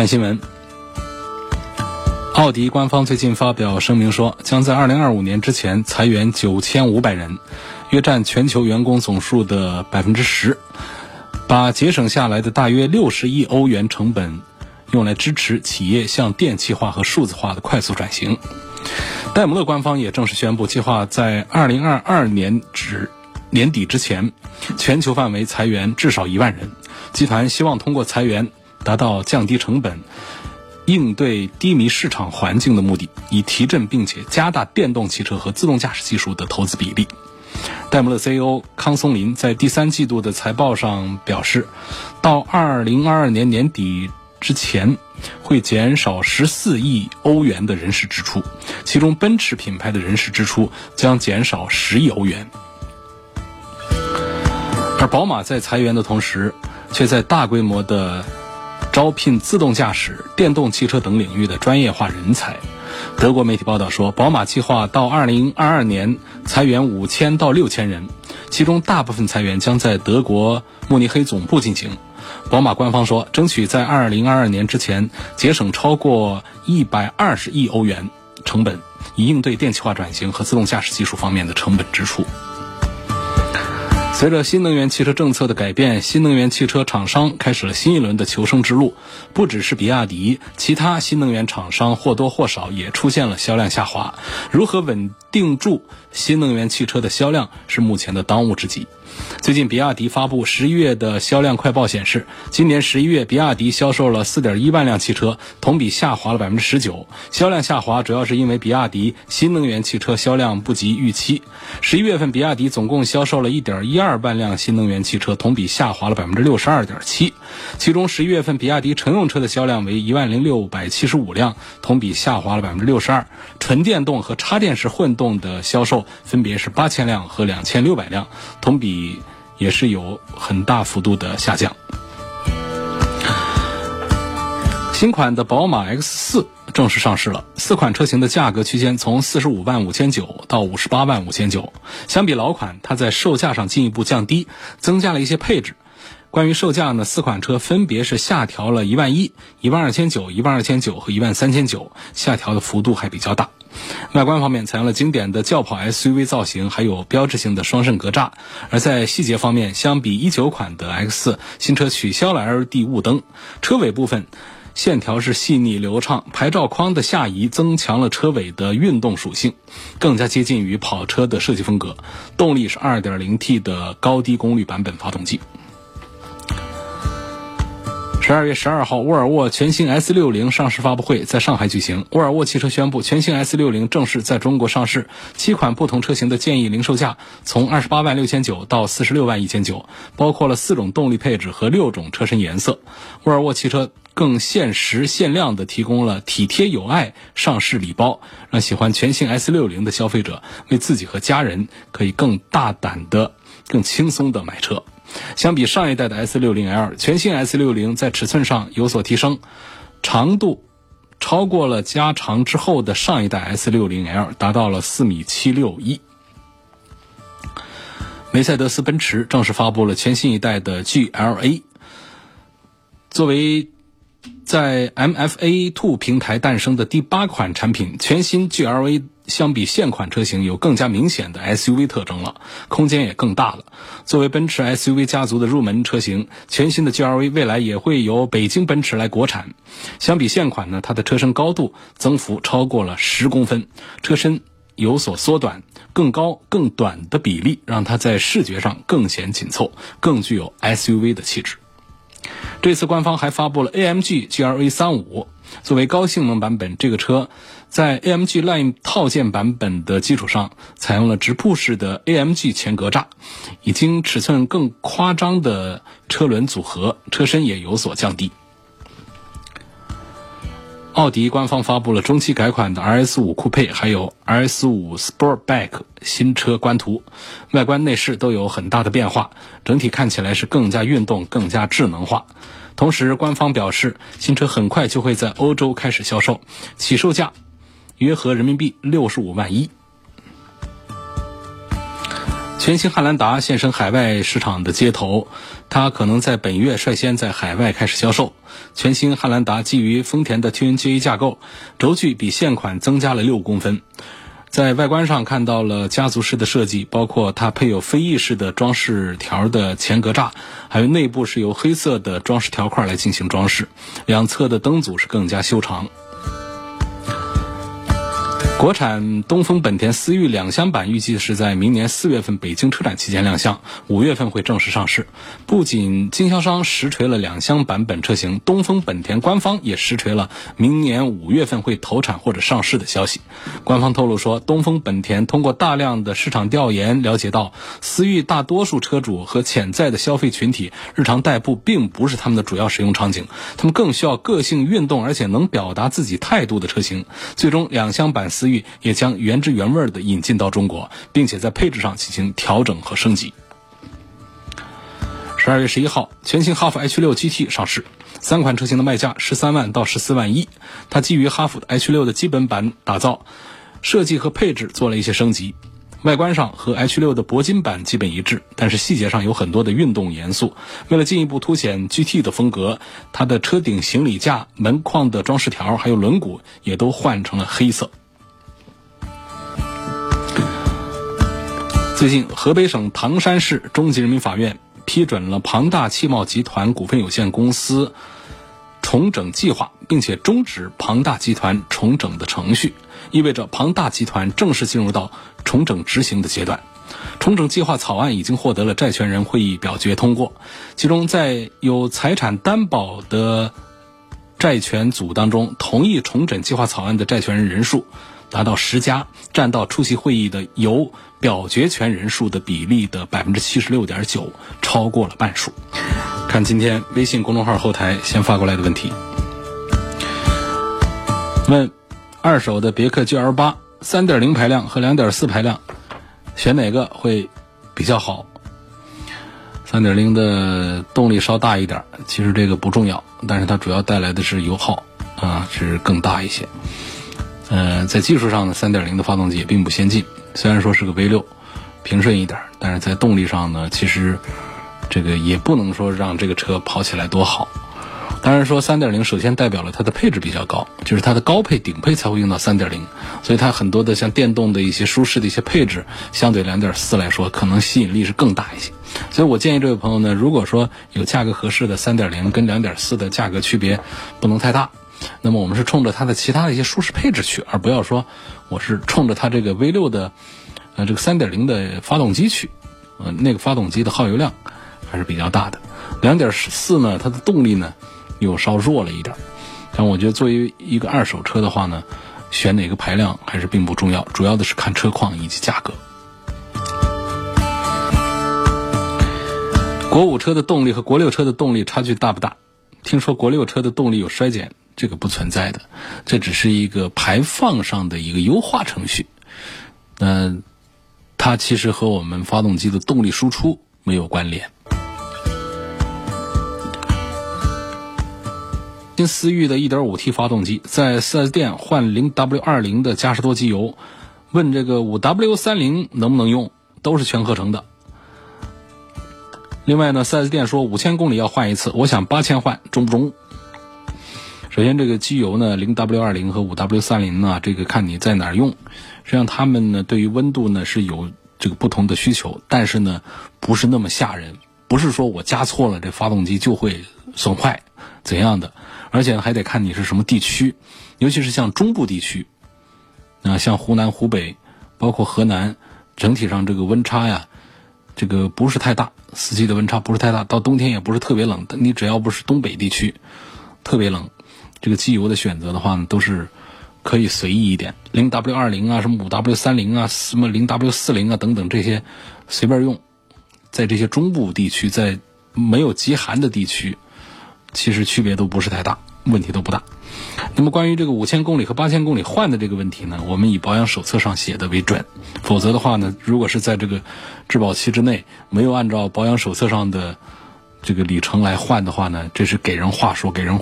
看新闻，奥迪官方最近发表声明说，将在二零二五年之前裁员九千五百人，约占全球员工总数的百分之十，把节省下来的大约六十亿欧元成本用来支持企业向电气化和数字化的快速转型。戴姆勒官方也正式宣布，计划在二零二二年止年底之前，全球范围裁员至少一万人。集团希望通过裁员。达到降低成本、应对低迷市场环境的目的，以提振并且加大电动汽车和自动驾驶技术的投资比例。戴姆勒 CEO 康松林在第三季度的财报上表示，到2022年年底之前，会减少14亿欧元的人事支出，其中奔驰品牌的人事支出将减少10亿欧元。而宝马在裁员的同时，却在大规模的招聘自动驾驶、电动汽车等领域的专业化人才。德国媒体报道说，宝马计划到2022年裁员5000到6000人，其中大部分裁员将在德国慕尼黑总部进行。宝马官方说，争取在2022年之前节省超过120亿欧元成本，以应对电气化转型和自动驾驶技术方面的成本支出。随着新能源汽车政策的改变，新能源汽车厂商开始了新一轮的求生之路。不只是比亚迪，其他新能源厂商或多或少也出现了销量下滑。如何稳定住新能源汽车的销量，是目前的当务之急。最近，比亚迪发布十一月的销量快报显示，今年十一月，比亚迪销售了四点一万辆汽车，同比下滑了百分之十九。销量下滑主要是因为比亚迪新能源汽车销量不及预期。十一月份，比亚迪总共销售了一点一二万辆新能源汽车，同比下滑了百分之六十二点七。其中，十一月份比亚迪乘用车的销量为一万零六百七十五辆，同比下滑了百分之六十二。纯电动和插电式混动的销售分别是八千辆和两千六百辆，同比。也是有很大幅度的下降。新款的宝马 X 四正式上市了，四款车型的价格区间从四十五万五千九到五十八万五千九。相比老款，它在售价上进一步降低，增加了一些配置。关于售价呢，四款车分别是下调了一万一、一万二千九、一万二千九和一万三千九，下调的幅度还比较大。外观方面采用了经典的轿跑 SUV 造型，还有标志性的双肾格栅。而在细节方面，相比一九款的 X 新车取消了 LED 雾灯，车尾部分线条是细腻流畅，牌照框的下移增强了车尾的运动属性，更加接近于跑车的设计风格。动力是 2.0T 的高低功率版本发动机。十二月十二号，沃尔沃全新 S 六零上市发布会在上海举行。沃尔沃汽车宣布，全新 S 六零正式在中国上市。七款不同车型的建议零售价从二十八万六千九到四十六万一千九，包括了四种动力配置和六种车身颜色。沃尔沃汽车更限时限量的提供了体贴有爱上市礼包，让喜欢全新 S 六零的消费者为自己和家人可以更大胆的、更轻松的买车。相比上一代的 S60L，全新 S60 在尺寸上有所提升，长度超过了加长之后的上一代 S60L，达到了四米七六一。梅赛德斯奔驰正式发布了全新一代的 GLA，作为在 MFA Two 平台诞生的第八款产品，全新 GLA。相比现款车型有更加明显的 SUV 特征了，空间也更大了。作为奔驰 SUV 家族的入门车型，全新的 GLA 未来也会由北京奔驰来国产。相比现款呢，它的车身高度增幅超过了十公分，车身有所缩短，更高更短的比例让它在视觉上更显紧凑，更具有 SUV 的气质。这次官方还发布了 AMG GLA 三五，作为高性能版本，这个车。在 AMG Line 套件版本的基础上，采用了直瀑式的 AMG 前格栅，已经尺寸更夸张的车轮组合，车身也有所降低。奥迪官方发布了中期改款的 RS 五酷配，还有 RS 五 Sportback 新车官图，外观内饰都有很大的变化，整体看起来是更加运动、更加智能化。同时，官方表示新车很快就会在欧洲开始销售，起售价约合人民币六十五万一。全新汉兰达现身海外市场的街头，它可能在本月率先在海外开始销售。全新汉兰达基于丰田的 TNGA 架构，轴距比现款增加了六公分，在外观上看到了家族式的设计，包括它配有飞翼式的装饰条的前格栅，还有内部是由黑色的装饰条块来进行装饰，两侧的灯组是更加修长。国产东风本田思域两厢版预计是在明年四月份北京车展期间亮相，五月份会正式上市。不仅经销商实锤了两厢版本车型，东风本田官方也实锤了明年五月份会投产或者上市的消息。官方透露说，东风本田通过大量的市场调研了解到，思域大多数车主和潜在的消费群体日常代步并不是他们的主要使用场景，他们更需要个性运动而且能表达自己态度的车型。最终，两厢版思域。也将原汁原味的引进到中国，并且在配置上进行调整和升级。十二月十一号，全新哈弗 H 六 GT 上市，三款车型的卖价十三万到十四万一。它基于哈弗 H 六的基本版打造，设计和配置做了一些升级。外观上和 H 六的铂金版基本一致，但是细节上有很多的运动元素。为了进一步凸显 GT 的风格，它的车顶行李架、门框的装饰条还有轮毂也都换成了黑色。最近，河北省唐山市中级人民法院批准了庞大汽贸集团股份有限公司重整计划，并且终止庞大集团重整的程序，意味着庞大集团正式进入到重整执行的阶段。重整计划草案已经获得了债权人会议表决通过，其中在有财产担保的债权组当中，同意重整计划草案的债权人人数达到十家，占到出席会议的由。表决权人数的比例的百分之七十六点九，超过了半数。看今天微信公众号后台先发过来的问题，问二手的别克 GL 八三点零排量和两点四排量，选哪个会比较好？三点零的动力稍大一点，其实这个不重要，但是它主要带来的是油耗啊是更大一些。呃，在技术上呢，三点零的发动机也并不先进。虽然说是个 V 六，平顺一点，但是在动力上呢，其实这个也不能说让这个车跑起来多好。当然说三点零首先代表了它的配置比较高，就是它的高配顶配才会用到三点零，所以它很多的像电动的一些舒适的一些配置，相对两点四来说，可能吸引力是更大一些。所以我建议这位朋友呢，如果说有价格合适的三点零跟两点四的价格区别不能太大，那么我们是冲着它的其他的一些舒适配置去，而不要说。我是冲着它这个 V 六的，呃，这个三点零的发动机去，呃，那个发动机的耗油量还是比较大的。两点四呢，它的动力呢又稍弱了一点。但我觉得作为一个二手车的话呢，选哪个排量还是并不重要，主要的是看车况以及价格。国五车的动力和国六车的动力差距大不大？听说国六车的动力有衰减。这个不存在的，这只是一个排放上的一个优化程序。嗯，它其实和我们发动机的动力输出没有关联。新思域的 1.5T 发动机在 4S 店换 0W20 的嘉实多机油，问这个 5W30 能不能用，都是全合成的。另外呢，4S 店说五千公里要换一次，我想八千换中不中？首先，这个机油呢，零 W 二零和五 W 三零呢，这个看你在哪儿用。实际上，它们呢对于温度呢是有这个不同的需求，但是呢不是那么吓人，不是说我加错了这发动机就会损坏怎样的，而且还得看你是什么地区，尤其是像中部地区，啊，像湖南、湖北，包括河南，整体上这个温差呀，这个不是太大，四季的温差不是太大，到冬天也不是特别冷，你只要不是东北地区，特别冷。这个机油的选择的话呢，都是可以随意一点，零 W 二零啊，什么五 W 三零啊，什么零 W 四零啊等等这些随便用。在这些中部地区，在没有极寒的地区，其实区别都不是太大。问题都不大。那么关于这个五千公里和八千公里换的这个问题呢，我们以保养手册上写的为准，否则的话呢，如果是在这个质保期之内没有按照保养手册上的这个里程来换的话呢，这是给人话说，给人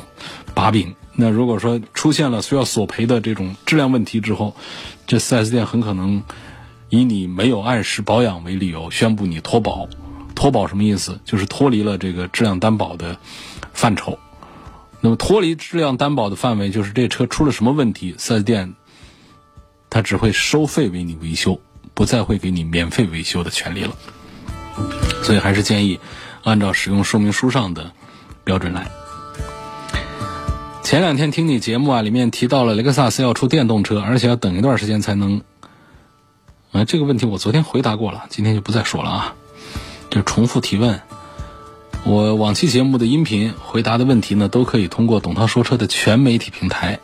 把柄。那如果说出现了需要索赔的这种质量问题之后，这 4S 店很可能以你没有按时保养为理由宣布你脱保。脱保什么意思？就是脱离了这个质量担保的范畴。那么脱离质量担保的范围，就是这车出了什么问题，4S 店它只会收费为你维修，不再会给你免费维修的权利了。所以还是建议按照使用说明书上的标准来。前两天听你节目啊，里面提到了雷克萨斯要出电动车，而且要等一段时间才能。啊，这个问题我昨天回答过了，今天就不再说了啊，就重复提问。我往期节目的音频回答的问题呢，都可以通过董涛说车的全媒体平台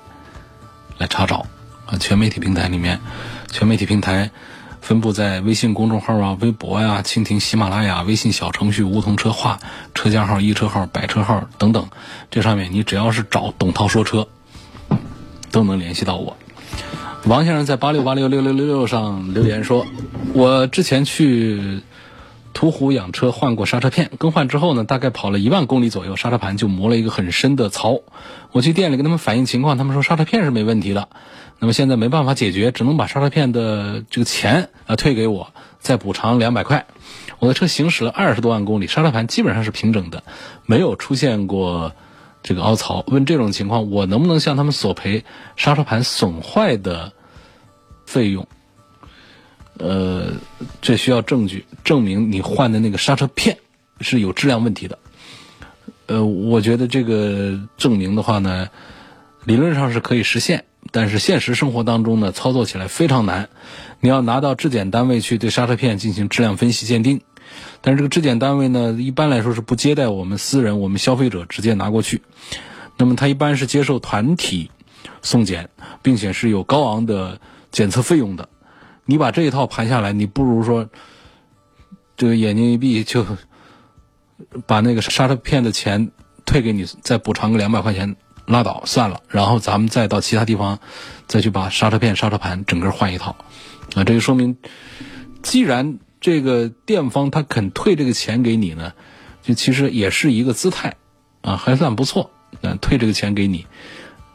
来查找啊。全媒体平台里面，全媒体平台分布在微信公众号啊、微博呀、蜻蜓、喜马拉雅、微信小程序梧桐车话、车架号、一车号、百车号等等。这上面你只要是找董涛说车，都能联系到我。王先生在八六八六六六六六上留言说：“我之前去。”途虎养车换过刹车片，更换之后呢，大概跑了一万公里左右，刹车盘就磨了一个很深的槽。我去店里跟他们反映情况，他们说刹车片是没问题的。那么现在没办法解决，只能把刹车片的这个钱啊退给我，再补偿两百块。我的车行驶了二十多万公里，刹车盘基本上是平整的，没有出现过这个凹槽。问这种情况，我能不能向他们索赔刹车盘损坏的费用？呃，这需要证据证明你换的那个刹车片是有质量问题的。呃，我觉得这个证明的话呢，理论上是可以实现，但是现实生活当中呢，操作起来非常难。你要拿到质检单位去对刹车片进行质量分析鉴定，但是这个质检单位呢，一般来说是不接待我们私人、我们消费者直接拿过去。那么他一般是接受团体送检，并且是有高昂的检测费用的。你把这一套盘下来，你不如说，这个眼睛一闭就把那个刹车片的钱退给你，再补偿个两百块钱，拉倒算了。然后咱们再到其他地方再去把刹车片、刹车盘整个换一套。啊，这就说明，既然这个店方他肯退这个钱给你呢，就其实也是一个姿态啊，还算不错。嗯，退这个钱给你，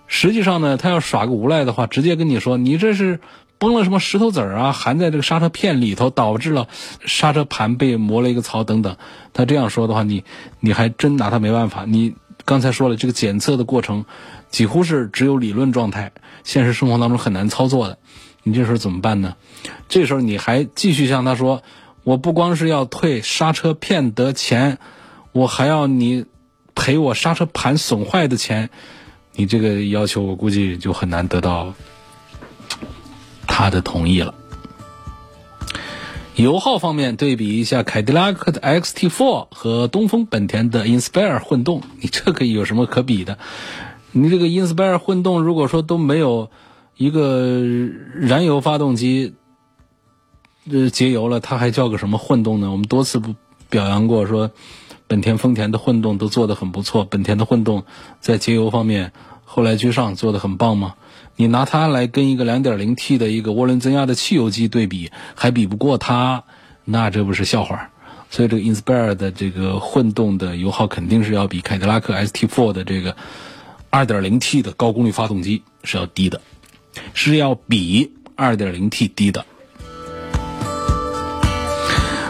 实际上呢，他要耍个无赖的话，直接跟你说，你这是。崩了什么石头子儿啊，含在这个刹车片里头，导致了刹车盘被磨了一个槽等等。他这样说的话，你你还真拿他没办法。你刚才说了，这个检测的过程几乎是只有理论状态，现实生活当中很难操作的。你这时候怎么办呢？这时候你还继续向他说，我不光是要退刹车片的钱，我还要你赔我刹车盘损坏的钱。你这个要求，我估计就很难得到。他的同意了。油耗方面，对比一下凯迪拉克的 XT4 和东风本田的 Inspire 混动，你这个有什么可比的？你这个 Inspire 混动，如果说都没有一个燃油发动机呃节油了，它还叫个什么混动呢？我们多次不表扬过，说本田、丰田的混动都做得很不错。本田的混动在节油方面后来居上，做得很棒吗？你拿它来跟一个 2.0T 的一个涡轮增压的汽油机对比，还比不过它，那这不是笑话。所以这个 Inspire 的这个混动的油耗肯定是要比凯迪拉克 ST4 的这个 2.0T 的高功率发动机是要低的，是要比 2.0T 低的。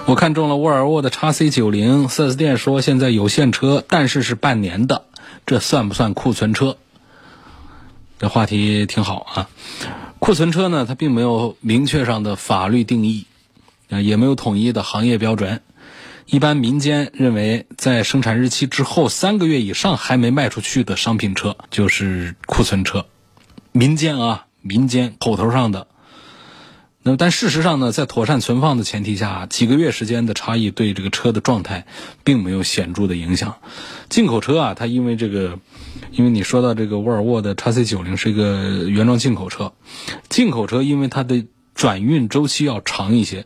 我看中了沃尔沃的 x C90，4S 店说现在有现车，但是是半年的，这算不算库存车？这话题挺好啊，库存车呢，它并没有明确上的法律定义，啊，也没有统一的行业标准。一般民间认为，在生产日期之后三个月以上还没卖出去的商品车就是库存车。民间啊，民间口头上的。但事实上呢，在妥善存放的前提下，几个月时间的差异对这个车的状态并没有显著的影响。进口车啊，它因为这个。因为你说到这个沃尔沃的 x C 九零是一个原装进口车，进口车因为它的转运周期要长一些，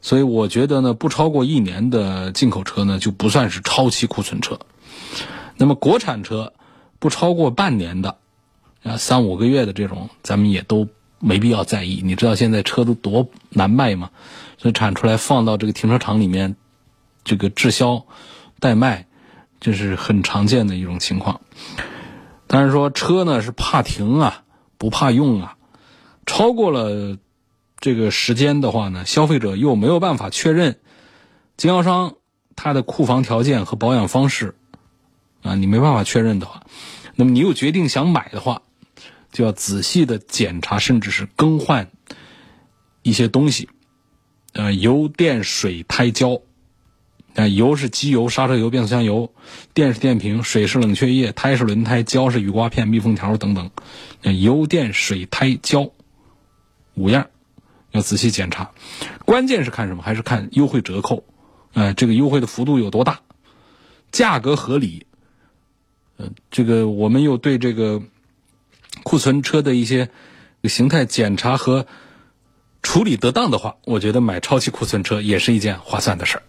所以我觉得呢，不超过一年的进口车呢就不算是超期库存车。那么国产车不超过半年的，啊三五个月的这种，咱们也都没必要在意。你知道现在车都多难卖吗？所以产出来放到这个停车场里面，这个滞销、代卖，这是很常见的一种情况。但是说车呢是怕停啊，不怕用啊，超过了这个时间的话呢，消费者又没有办法确认经销商他的库房条件和保养方式啊，你没办法确认的话，那么你又决定想买的话，就要仔细的检查，甚至是更换一些东西。呃，油、电、水、胎、胶。啊，油是机油、刹车油、变速箱油；电是电瓶，水是冷却液，胎是轮胎，胶是雨刮片、密封条等等。油、电、水、胎、胶五样要仔细检查。关键是看什么？还是看优惠折扣？呃，这个优惠的幅度有多大？价格合理？呃，这个我们又对这个库存车的一些形态检查和。处理得当的话，我觉得买超期库存车也是一件划算的事儿。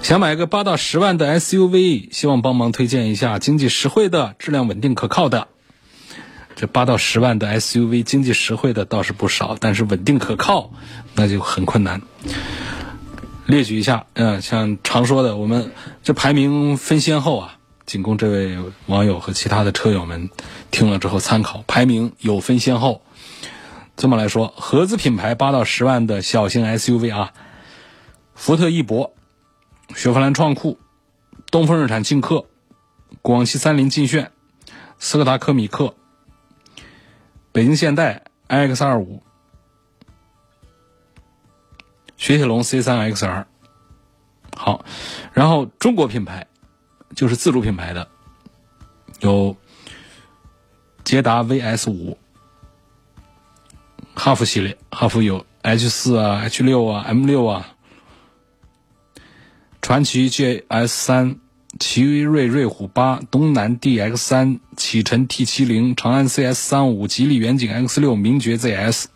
想买个八到十万的 SUV，希望帮忙推荐一下经济实惠的、质量稳定可靠的。这八到十万的 SUV，经济实惠的倒是不少，但是稳定可靠那就很困难。列举一下，嗯，像常说的，我们这排名分先后啊，仅供这位网友和其他的车友们听了之后参考。排名有分先后。这么来说，合资品牌八到十万的小型 SUV 啊，福特翼博、雪佛兰创酷、东风日产劲客、广汽三菱劲炫、斯柯达柯米克、北京现代 iX 二五、雪铁龙 C 三 XR。好，然后中国品牌就是自主品牌的，有捷达 VS 五。哈弗系列，哈弗有 H 四啊、H 六啊、M 六啊，传祺 GS 三、奇瑞瑞虎八、东南 DX 三、启辰 T 七零、长安 CS 三五、吉利远景 X 六、名爵 ZS，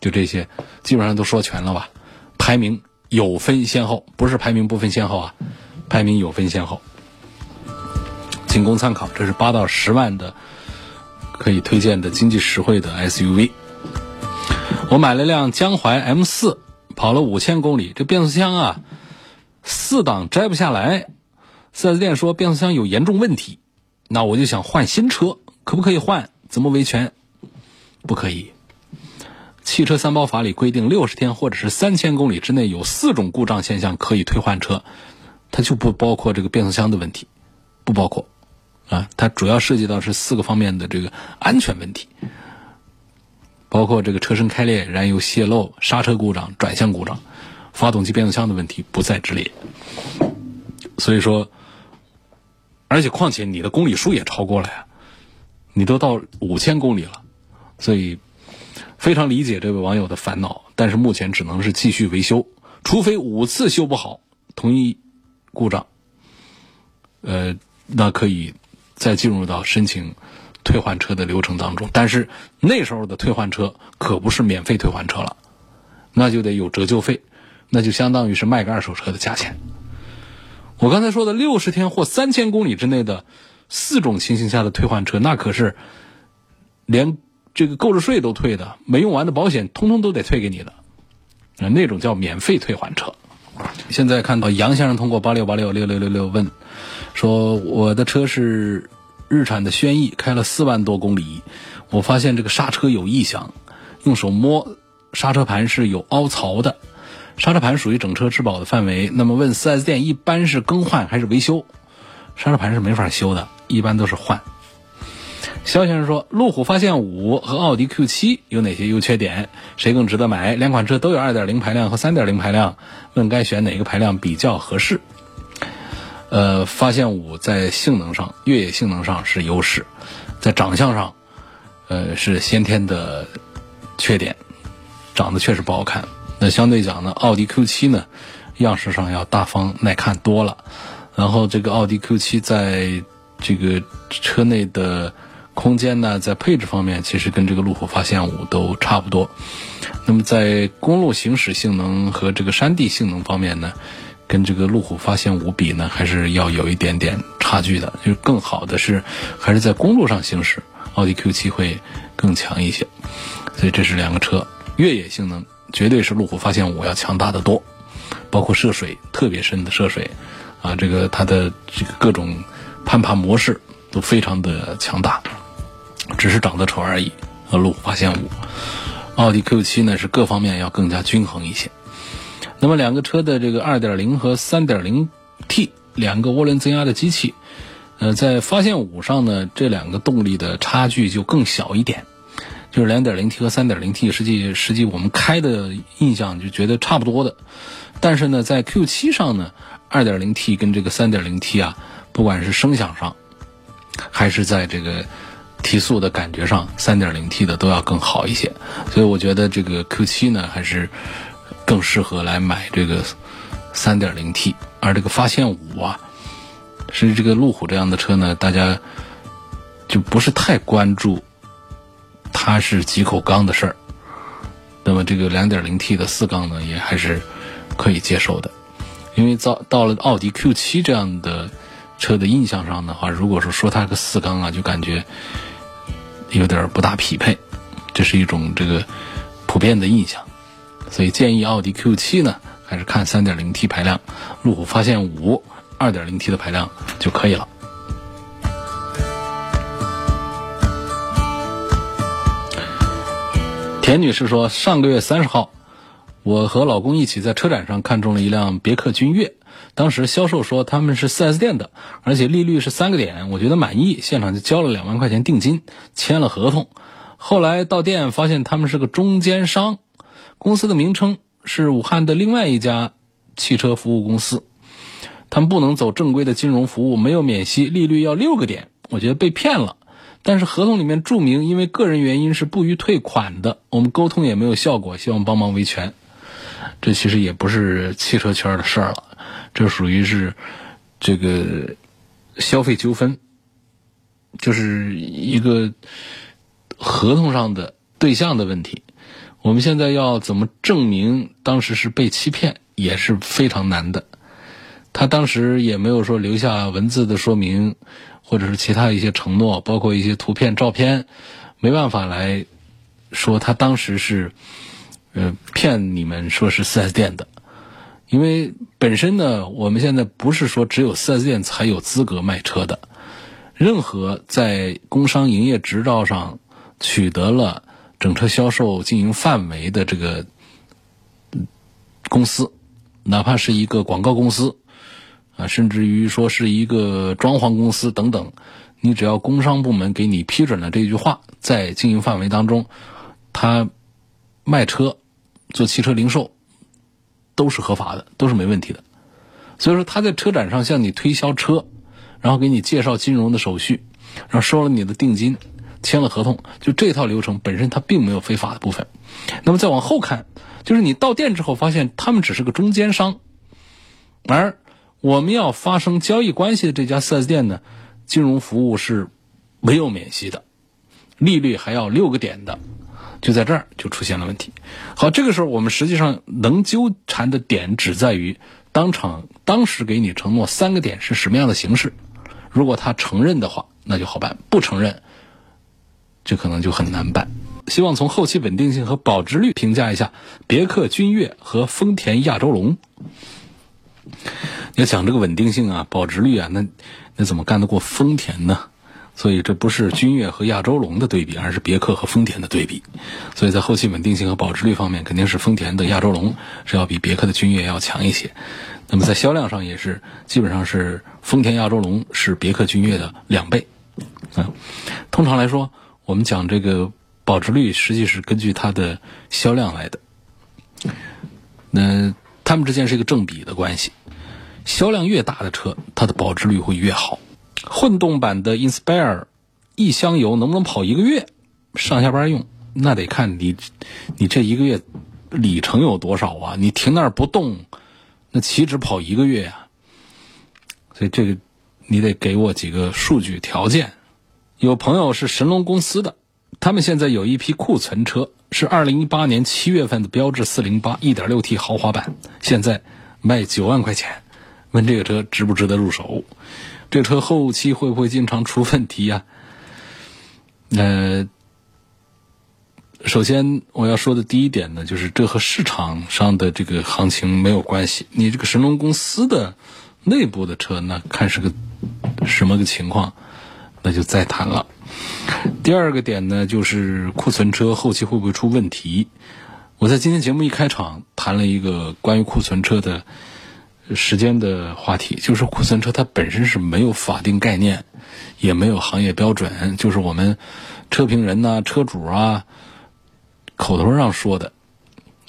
就这些，基本上都说全了吧？排名有分先后，不是排名不分先后啊，排名有分先后，仅供参考。这是八到十万的。可以推荐的经济实惠的 SUV，我买了辆江淮 M 四，跑了五千公里，这变速箱啊，四档摘不下来。四 S 店说变速箱有严重问题，那我就想换新车，可不可以换？怎么维权？不可以。汽车三包法里规定，六十天或者是三千公里之内有四种故障现象可以退换车，它就不包括这个变速箱的问题，不包括。啊，它主要涉及到是四个方面的这个安全问题，包括这个车身开裂、燃油泄漏、刹车故障、转向故障、发动机变速箱的问题不在之列。所以说，而且况且你的公里数也超过了呀，你都到五千公里了，所以非常理解这位网友的烦恼。但是目前只能是继续维修，除非五次修不好，同一故障，呃，那可以。再进入到申请退换车的流程当中，但是那时候的退换车可不是免费退换车了，那就得有折旧费，那就相当于是卖个二手车的价钱。我刚才说的六十天或三千公里之内的四种情形下的退换车，那可是连这个购置税都退的，没用完的保险通通都得退给你的，那种叫免费退换车。现在看到杨先生通过八六八六六六六六问。说我的车是日产的轩逸，开了四万多公里，我发现这个刹车有异响，用手摸刹车盘是有凹槽的，刹车盘属于整车质保的范围。那么问 4S 店一般是更换还是维修？刹车盘是没法修的，一般都是换。肖先生说，路虎发现五和奥迪 Q 七有哪些优缺点？谁更值得买？两款车都有2.0排量和3.0排量，问该选哪个排量比较合适？呃，发现五在性能上、越野性能上是优势，在长相上，呃，是先天的缺点，长得确实不好看。那相对讲呢，奥迪 Q 七呢，样式上要大方耐看多了。然后这个奥迪 Q 七在这个车内的空间呢，在配置方面，其实跟这个路虎发现五都差不多。那么在公路行驶性能和这个山地性能方面呢？跟这个路虎发现五比呢，还是要有一点点差距的。就是更好的是，还是在公路上行驶，奥迪 Q7 会更强一些。所以这是两个车越野性能，绝对是路虎发现五要强大的多，包括涉水特别深的涉水，啊，这个它的这个各种攀爬模式都非常的强大，只是长得丑而已。和路虎发现五，奥迪 Q7 呢是各方面要更加均衡一些。那么两个车的这个2.0和 3.0T 两个涡轮增压的机器，呃，在发现五上呢，这两个动力的差距就更小一点，就是 2.0T 和 3.0T，实际实际我们开的印象就觉得差不多的，但是呢，在 Q7 上呢，2.0T 跟这个 3.0T 啊，不管是声响上，还是在这个提速的感觉上，3.0T 的都要更好一些，所以我觉得这个 Q7 呢，还是。更适合来买这个 3.0T，而这个发现五啊，是这个路虎这样的车呢，大家就不是太关注它是几口缸的事儿。那么这个 2.0T 的四缸呢，也还是可以接受的。因为到到了奥迪 Q7 这样的车的印象上的话，如果说说它个四缸啊，就感觉有点不大匹配，这是一种这个普遍的印象。所以建议奥迪 Q7 呢，还是看 3.0T 排量，路虎发现五 2.0T 的排量就可以了。田女士说，上个月三十号，我和老公一起在车展上看中了一辆别克君越，当时销售说他们是 4S 店的，而且利率是三个点，我觉得满意，现场就交了两万块钱定金，签了合同。后来到店发现他们是个中间商。公司的名称是武汉的另外一家汽车服务公司，他们不能走正规的金融服务，没有免息，利率要六个点，我觉得被骗了。但是合同里面注明，因为个人原因是不予退款的，我们沟通也没有效果，希望帮忙维权。这其实也不是汽车圈的事儿了，这属于是这个消费纠纷，就是一个合同上的对象的问题。我们现在要怎么证明当时是被欺骗，也是非常难的。他当时也没有说留下文字的说明，或者是其他一些承诺，包括一些图片、照片，没办法来说他当时是呃骗你们说是四 S 店的。因为本身呢，我们现在不是说只有四 S 店才有资格卖车的，任何在工商营业执照上取得了。整车销售经营范围的这个公司，哪怕是一个广告公司啊，甚至于说是一个装潢公司等等，你只要工商部门给你批准了这句话，在经营范围当中，他卖车、做汽车零售都是合法的，都是没问题的。所以说他在车展上向你推销车，然后给你介绍金融的手续，然后收了你的定金。签了合同，就这套流程本身它并没有非法的部分。那么再往后看，就是你到店之后发现他们只是个中间商，而我们要发生交易关系的这家 4S 店呢，金融服务是没有免息的，利率还要六个点的，就在这儿就出现了问题。好，这个时候我们实际上能纠缠的点只在于当场当时给你承诺三个点是什么样的形式。如果他承认的话，那就好办；不承认。这可能就很难办。希望从后期稳定性和保值率评价一下别克君越和丰田亚洲龙。要讲这个稳定性啊、保值率啊，那那怎么干得过丰田呢？所以这不是君越和亚洲龙的对比，而是别克和丰田的对比。所以在后期稳定性和保值率方面，肯定是丰田的亚洲龙是要比别克的君越要强一些。那么在销量上也是，基本上是丰田亚洲龙是别克君越的两倍。啊，通常来说。我们讲这个保值率，实际是根据它的销量来的。那它们之间是一个正比的关系，销量越大的车，它的保值率会越好。混动版的 Inspire 一箱油能不能跑一个月？上下班用，那得看你你这一个月里程有多少啊？你停那儿不动，那岂止跑一个月呀？所以这个你得给我几个数据条件。有朋友是神龙公司的，他们现在有一批库存车，是二零一八年七月份的标致四零八一点六 T 豪华版，现在卖九万块钱，问这个车值不值得入手？这车后期会不会经常出问题呀？呃，首先我要说的第一点呢，就是这和市场上的这个行情没有关系。你这个神龙公司的内部的车，那看是个什么个情况，那就再谈了。第二个点呢，就是库存车后期会不会出问题？我在今天节目一开场谈了一个关于库存车的时间的话题，就是库存车它本身是没有法定概念，也没有行业标准，就是我们车评人呐、车主啊口头上说的，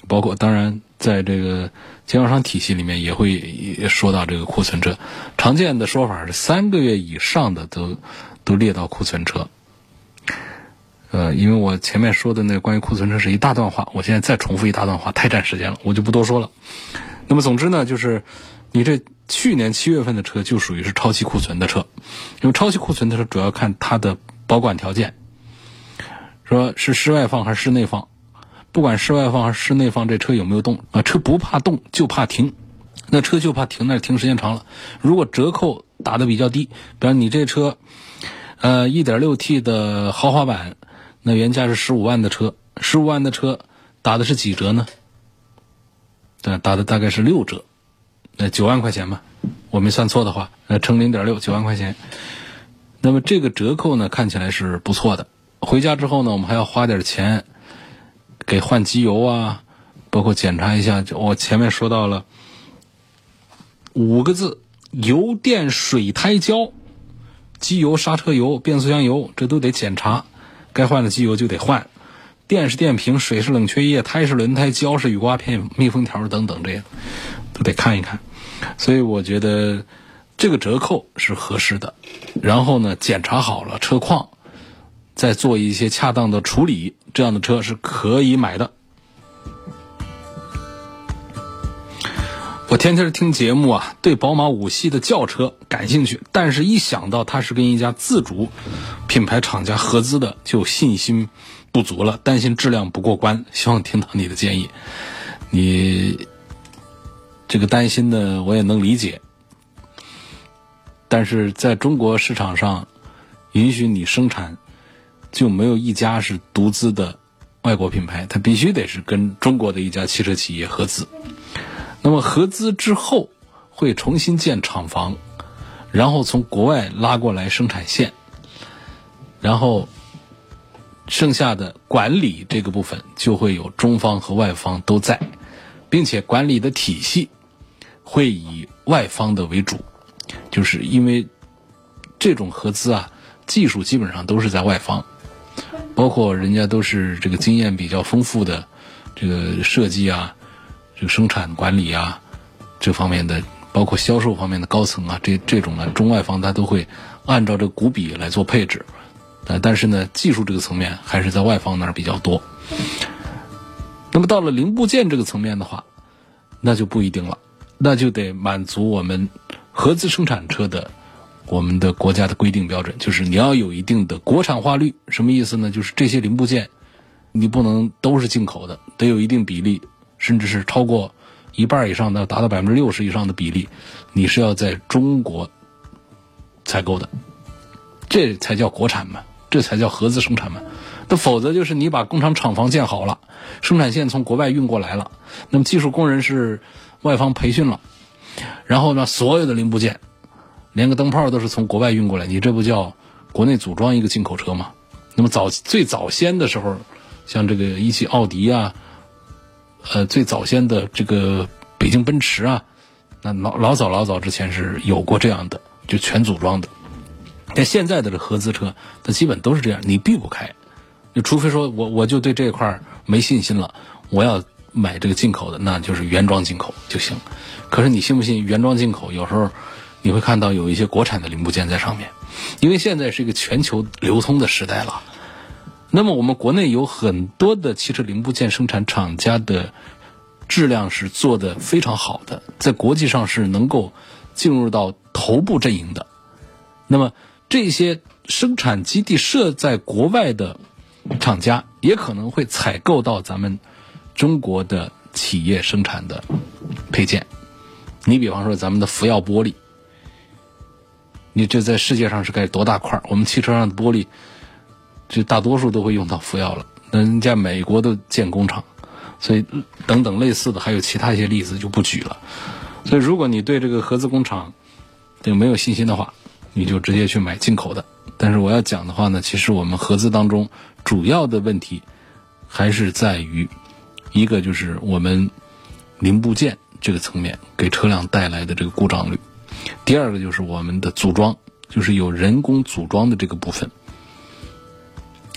包括当然在这个经销商体系里面也会说到这个库存车，常见的说法是三个月以上的都都列到库存车。呃，因为我前面说的那关于库存车是一大段话，我现在再重复一大段话太占时间了，我就不多说了。那么总之呢，就是你这去年七月份的车就属于是超期库存的车，因为超期库存的车主要看它的保管条件，说是室外放还是室内放，不管室外放还是室内放，这车有没有动啊？车不怕动，就怕停，那车就怕停那停时间长了。如果折扣打的比较低，比方你这车，呃，一点六 T 的豪华版。那原价是十五万的车，十五万的车打的是几折呢？对，打的大概是六折，呃九万块钱吧，我没算错的话，呃，乘零点六，九万块钱。那么这个折扣呢，看起来是不错的。回家之后呢，我们还要花点钱给换机油啊，包括检查一下。我前面说到了五个字：油电水胎胶，机油、刹车油、变速箱油，这都得检查。该换的机油就得换，电是电瓶，水是冷却液，胎是轮胎，胶是雨刮片、密封条等等，这些都得看一看。所以我觉得这个折扣是合适的。然后呢，检查好了车况，再做一些恰当的处理，这样的车是可以买的。我天天听节目啊，对宝马五系的轿车感兴趣，但是一想到它是跟一家自主品牌厂家合资的，就信心不足了，担心质量不过关。希望听到你的建议，你这个担心呢，我也能理解。但是在中国市场上，允许你生产，就没有一家是独资的外国品牌，它必须得是跟中国的一家汽车企业合资。那么合资之后会重新建厂房，然后从国外拉过来生产线，然后剩下的管理这个部分就会有中方和外方都在，并且管理的体系会以外方的为主，就是因为这种合资啊，技术基本上都是在外方，包括人家都是这个经验比较丰富的这个设计啊。这个生产管理啊，这方面的，包括销售方面的高层啊，这这种呢，中外方他都会按照这个股比来做配置，呃，但是呢，技术这个层面还是在外方那儿比较多。那么到了零部件这个层面的话，那就不一定了，那就得满足我们合资生产车的我们的国家的规定标准，就是你要有一定的国产化率。什么意思呢？就是这些零部件你不能都是进口的，得有一定比例。甚至是超过一半以上的，达到百分之六十以上的比例，你是要在中国采购的，这才叫国产嘛，这才叫合资生产嘛。那否则就是你把工厂厂房建好了，生产线从国外运过来了，那么技术工人是外方培训了，然后呢，所有的零部件，连个灯泡都是从国外运过来，你这不叫国内组装一个进口车吗？那么早最早先的时候，像这个一汽奥迪啊。呃，最早先的这个北京奔驰啊，那老老早老早之前是有过这样的，就全组装的。但现在的这合资车，它基本都是这样，你避不开。就除非说我我就对这块没信心了，我要买这个进口的，那就是原装进口就行。可是你信不信原装进口？有时候你会看到有一些国产的零部件在上面，因为现在是一个全球流通的时代了。那么我们国内有很多的汽车零部件生产厂家的质量是做的非常好的，在国际上是能够进入到头部阵营的。那么这些生产基地设在国外的厂家，也可能会采购到咱们中国的企业生产的配件。你比方说咱们的福耀玻璃，你这在世界上是该多大块？我们汽车上的玻璃，这大多数都会用到福耀了。人家美国都建工厂，所以等等类似的还有其他一些例子就不举了。所以如果你对这个合资工厂这个没有信心的话，你就直接去买进口的。但是我要讲的话呢，其实我们合资当中主要的问题还是在于一个就是我们零部件这个层面给车辆带来的这个故障率，第二个就是我们的组装，就是有人工组装的这个部分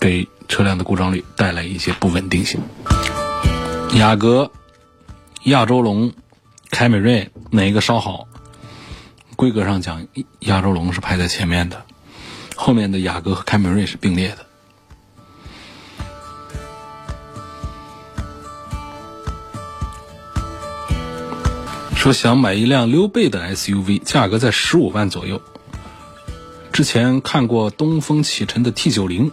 给车辆的故障率带来一些不稳定性。雅阁、亚洲龙、凯美瑞哪一个稍好？规格上讲，亚洲龙是排在前面的，后面的雅阁和凯美瑞是并列的。说想买一辆溜背的 SUV，价格在十五万左右。之前看过东风启辰的 T 九零，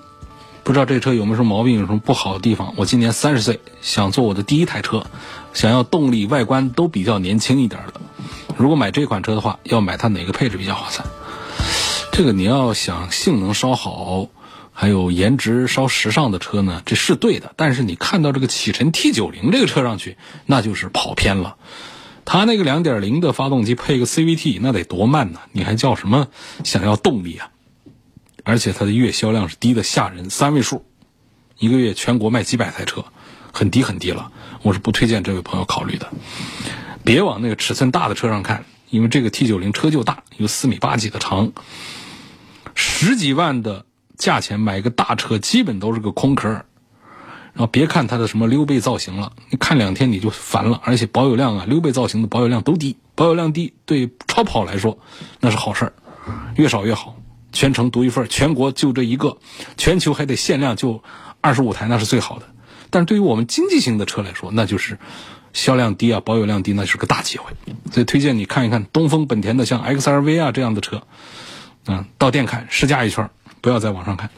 不知道这车有没有什么毛病，有什么不好的地方。我今年三十岁，想做我的第一台车，想要动力、外观都比较年轻一点的。如果买这款车的话，要买它哪个配置比较划算？这个你要想性能稍好，还有颜值稍时尚的车呢，这是对的。但是你看到这个启辰 T 九零这个车上去，那就是跑偏了。它那个两点零的发动机配个 CVT，那得多慢呢？你还叫什么想要动力啊？而且它的月销量是低的吓人，三位数，一个月全国卖几百台车，很低很低了。我是不推荐这位朋友考虑的。别往那个尺寸大的车上看，因为这个 T 九零车就大，有四米八几的长，十几万的价钱买个大车，基本都是个空壳。然后别看它的什么溜背造型了，你看两天你就烦了，而且保有量啊，溜背造型的保有量都低，保有量低对超跑来说那是好事儿，越少越好，全程独一份，全国就这一个，全球还得限量就二十五台，那是最好的。但是对于我们经济型的车来说，那就是销量低啊，保有量低，那是个大机会。所以推荐你看一看东风本田的像 XRV 啊这样的车，嗯，到店看试驾一圈，不要在网上看。